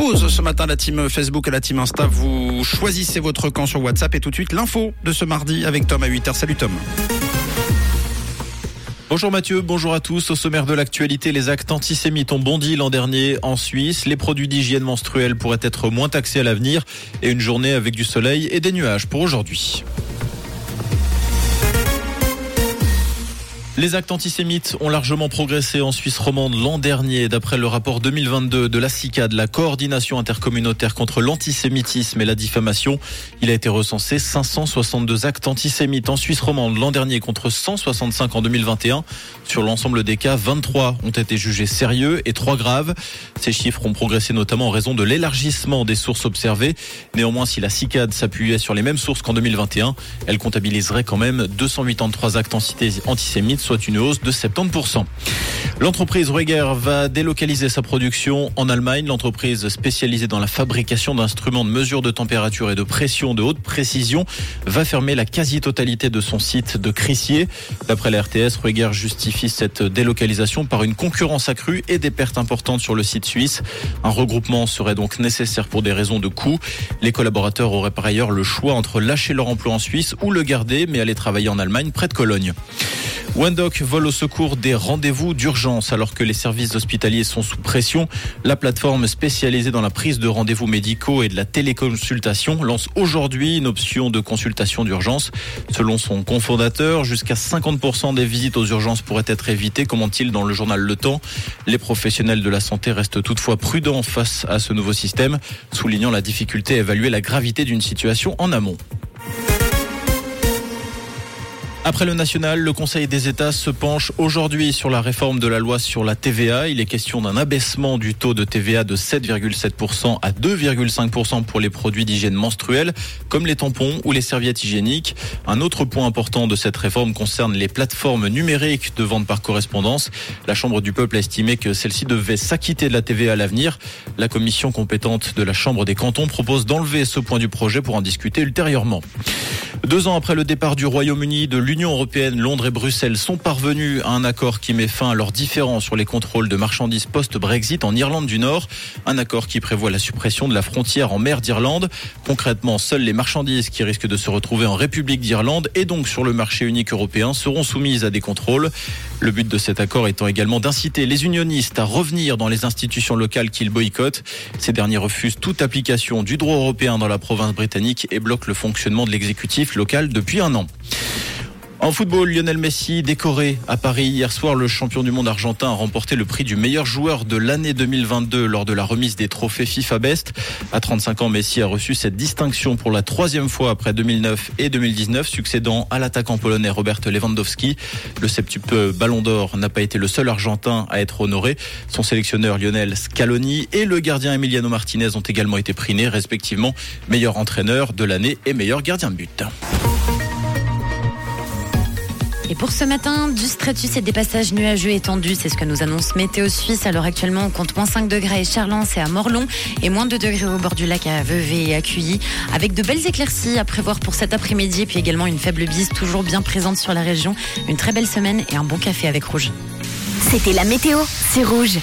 compose ce matin la team Facebook et la team Insta. Vous choisissez votre camp sur WhatsApp et tout de suite l'info de ce mardi avec Tom à 8h. Salut Tom. Bonjour Mathieu, bonjour à tous. Au sommaire de l'actualité, les actes antisémites ont bondi l'an dernier en Suisse. Les produits d'hygiène menstruelle pourraient être moins taxés à l'avenir et une journée avec du soleil et des nuages pour aujourd'hui. Les actes antisémites ont largement progressé en Suisse romande l'an dernier, d'après le rapport 2022 de la CICAD, la coordination intercommunautaire contre l'antisémitisme et la diffamation. Il a été recensé 562 actes antisémites en Suisse romande l'an dernier contre 165 en 2021. Sur l'ensemble des cas, 23 ont été jugés sérieux et 3 graves. Ces chiffres ont progressé notamment en raison de l'élargissement des sources observées. Néanmoins, si la CICAD s'appuyait sur les mêmes sources qu'en 2021, elle comptabiliserait quand même 283 actes antisémites soit une hausse de 70%. L'entreprise Rueger va délocaliser sa production en Allemagne. L'entreprise spécialisée dans la fabrication d'instruments de mesure de température et de pression de haute précision va fermer la quasi-totalité de son site de Crissier. D'après la RTS, Rueger justifie cette délocalisation par une concurrence accrue et des pertes importantes sur le site suisse. Un regroupement serait donc nécessaire pour des raisons de coût. Les collaborateurs auraient par ailleurs le choix entre lâcher leur emploi en Suisse ou le garder mais aller travailler en Allemagne près de Cologne. Wendoc vole au secours des rendez-vous d'urgence alors que les services hospitaliers sont sous pression. La plateforme spécialisée dans la prise de rendez-vous médicaux et de la téléconsultation lance aujourd'hui une option de consultation d'urgence. Selon son cofondateur, jusqu'à 50% des visites aux urgences pourraient être évitées, comment-il dans le journal Le Temps. Les professionnels de la santé restent toutefois prudents face à ce nouveau système, soulignant la difficulté à évaluer la gravité d'une situation en amont. Après le national, le Conseil des États se penche aujourd'hui sur la réforme de la loi sur la TVA. Il est question d'un abaissement du taux de TVA de 7,7% à 2,5% pour les produits d'hygiène menstruelle, comme les tampons ou les serviettes hygiéniques. Un autre point important de cette réforme concerne les plateformes numériques de vente par correspondance. La Chambre du peuple a estimé que celle-ci devait s'acquitter de la TVA à l'avenir. La commission compétente de la Chambre des cantons propose d'enlever ce point du projet pour en discuter ultérieurement. Deux ans après le départ du Royaume-Uni de l'Union européenne, Londres et Bruxelles sont parvenus à un accord qui met fin à leurs différends sur les contrôles de marchandises post-Brexit en Irlande du Nord. Un accord qui prévoit la suppression de la frontière en mer d'Irlande. Concrètement, seules les marchandises qui risquent de se retrouver en République d'Irlande et donc sur le marché unique européen seront soumises à des contrôles. Le but de cet accord étant également d'inciter les unionistes à revenir dans les institutions locales qu'ils boycottent. Ces derniers refusent toute application du droit européen dans la province britannique et bloquent le fonctionnement de l'exécutif local depuis un an. En football, Lionel Messi décoré à Paris hier soir. Le champion du monde argentin a remporté le prix du meilleur joueur de l'année 2022 lors de la remise des trophées FIFA Best. À 35 ans, Messi a reçu cette distinction pour la troisième fois après 2009 et 2019, succédant à l'attaquant polonais Robert Lewandowski. Le septuple Ballon d'Or n'a pas été le seul argentin à être honoré. Son sélectionneur Lionel Scaloni et le gardien Emiliano Martinez ont également été primés, respectivement meilleur entraîneur de l'année et meilleur gardien de but. Et pour ce matin, du stratus et des passages nuageux étendus, c'est ce que nous annonce Météo Suisse. Alors actuellement, on compte moins 5 degrés à Charlens et à Morlon et moins 2 degrés au bord du lac à Vevey et à Cuilly, avec de belles éclaircies à prévoir pour cet après-midi et puis également une faible bise toujours bien présente sur la région. Une très belle semaine et un bon café avec Rouge. C'était la météo, c'est Rouge.